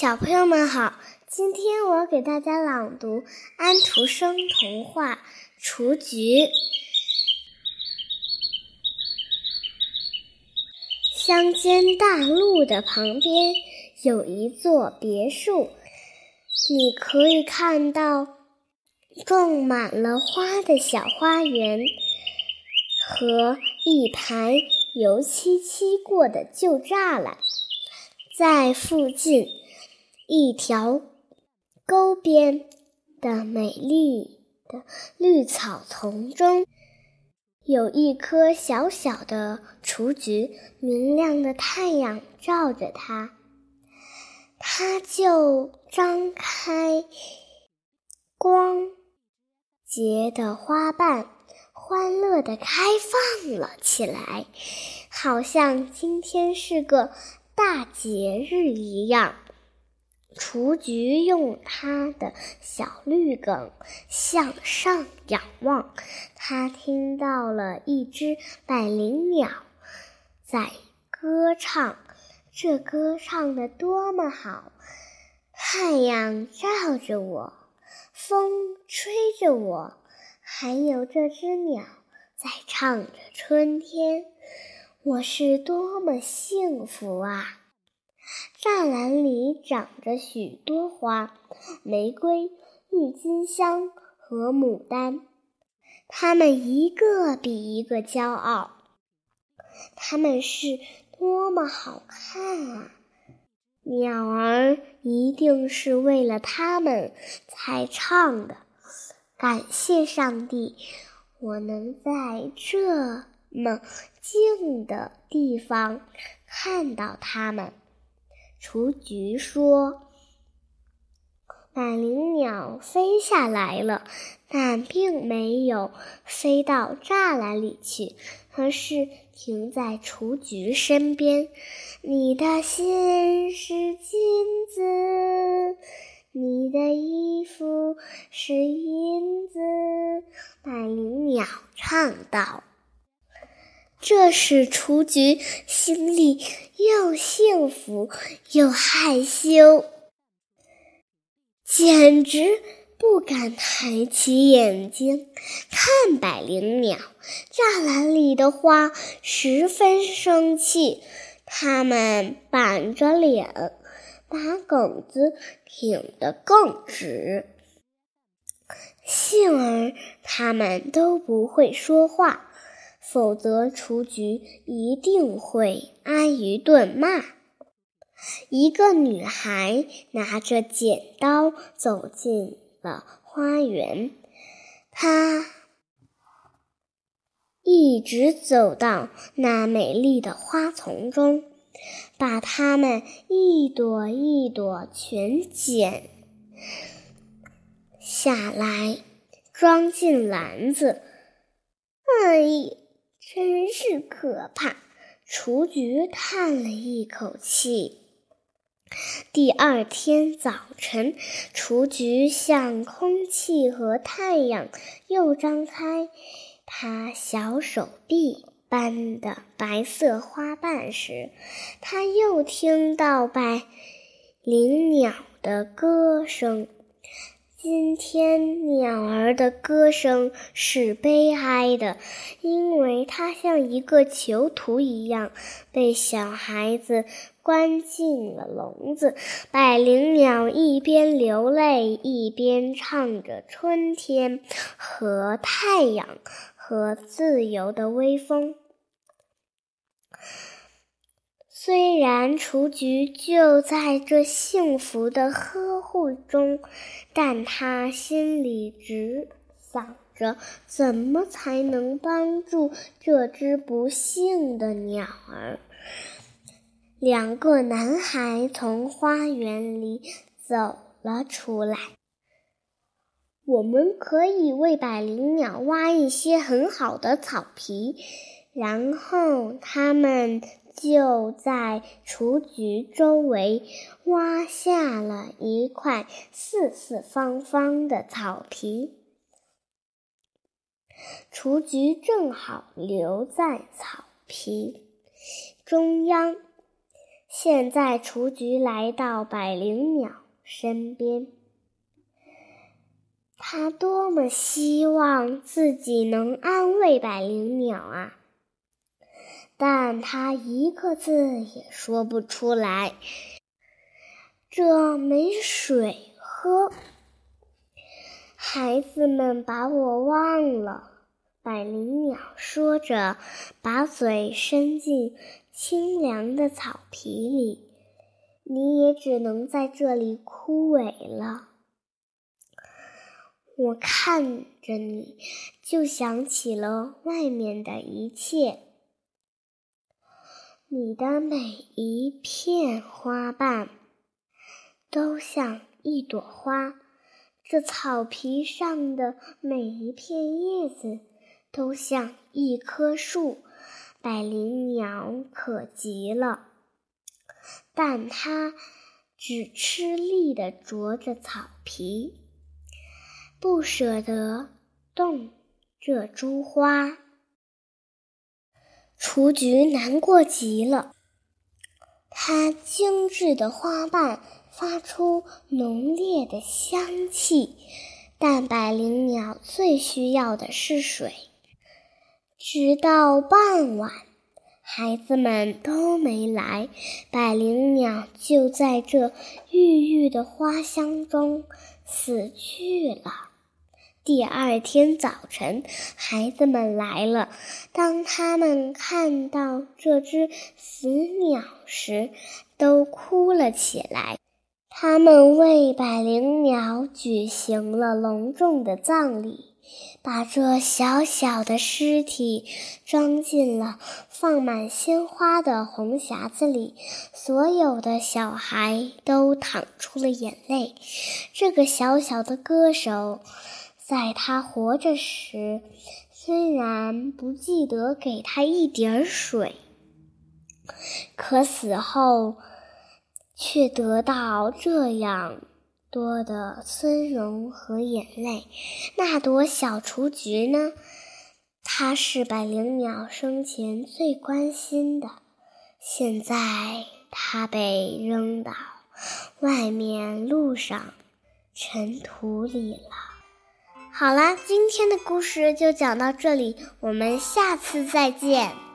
小朋友们好，今天我给大家朗读安徒生童话《雏菊》。乡间大路的旁边有一座别墅，你可以看到种满了花的小花园和一排油漆漆过的旧栅栏，在附近。一条沟边的美丽的绿草丛中，有一棵小小的雏菊，明亮的太阳照着它，它就张开光洁的花瓣，欢乐地开放了起来，好像今天是个大节日一样。雏菊用它的小绿梗向上仰望，它听到了一只百灵鸟在歌唱。这歌唱的多么好！太阳照着我，风吹着我，还有这只鸟在唱着春天。我是多么幸福啊！栅栏里长着许多花，玫瑰、郁金香和牡丹，它们一个比一个骄傲。它们是多么好看啊！鸟儿一定是为了它们才唱的。感谢上帝，我能在这么静的地方看到它们。雏菊说：“百灵鸟飞下来了，但并没有飞到栅栏里去，而是停在雏菊身边。你的心是金子，你的衣服是银子。”百灵鸟唱道。这使雏菊心里又幸福又害羞，简直不敢抬起眼睛看百灵鸟。栅栏里的花十分生气，它们板着脸，把梗子挺得更直。幸而它们都不会说话。否则，雏菊一定会挨一顿骂。一个女孩拿着剪刀走进了花园，她一直走到那美丽的花丛中，把它们一朵一朵全剪下来，装进篮子。哎呀！真是可怕！雏菊叹了一口气。第二天早晨，雏菊向空气和太阳又张开它小手臂般的白色花瓣时，它又听到百灵鸟的歌声。今天鸟儿的歌声是悲哀的，因为它像一个囚徒一样被小孩子关进了笼子。百灵鸟一边流泪，一边唱着春天和太阳和自由的微风。虽然雏菊就在这幸福的呵护中，但他心里只想着怎么才能帮助这只不幸的鸟儿。两个男孩从花园里走了出来。我们可以为百灵鸟挖一些很好的草皮，然后他们。就在雏菊周围挖下了一块四四方方的草皮，雏菊正好留在草皮中央。现在，雏菊来到百灵鸟身边，它多么希望自己能安慰百灵鸟啊！但他一个字也说不出来。这没水喝，孩子们把我忘了。百灵鸟说着，把嘴伸进清凉的草皮里。你也只能在这里枯萎了。我看着你，就想起了外面的一切。你的每一片花瓣。都像一朵花，这草皮上的每一片叶子都像一棵树。百灵鸟可极了，但它只吃力地啄着草皮，不舍得动这株花。雏菊难过极了，它精致的花瓣。发出浓烈的香气，但百灵鸟最需要的是水。直到傍晚，孩子们都没来，百灵鸟就在这郁郁的花香中死去了。第二天早晨，孩子们来了。当他们看到这只死鸟时，都哭了起来。他们为百灵鸟举行了隆重的葬礼，把这小小的尸体装进了放满鲜花的红匣子里。所有的小孩都淌出了眼泪。这个小小的歌手，在他活着时，虽然不记得给他一点水，可死后。却得到这样多的尊荣和眼泪。那朵小雏菊呢？它是百灵鸟生前最关心的，现在它被扔到外面路上尘土里了。好啦，今天的故事就讲到这里，我们下次再见。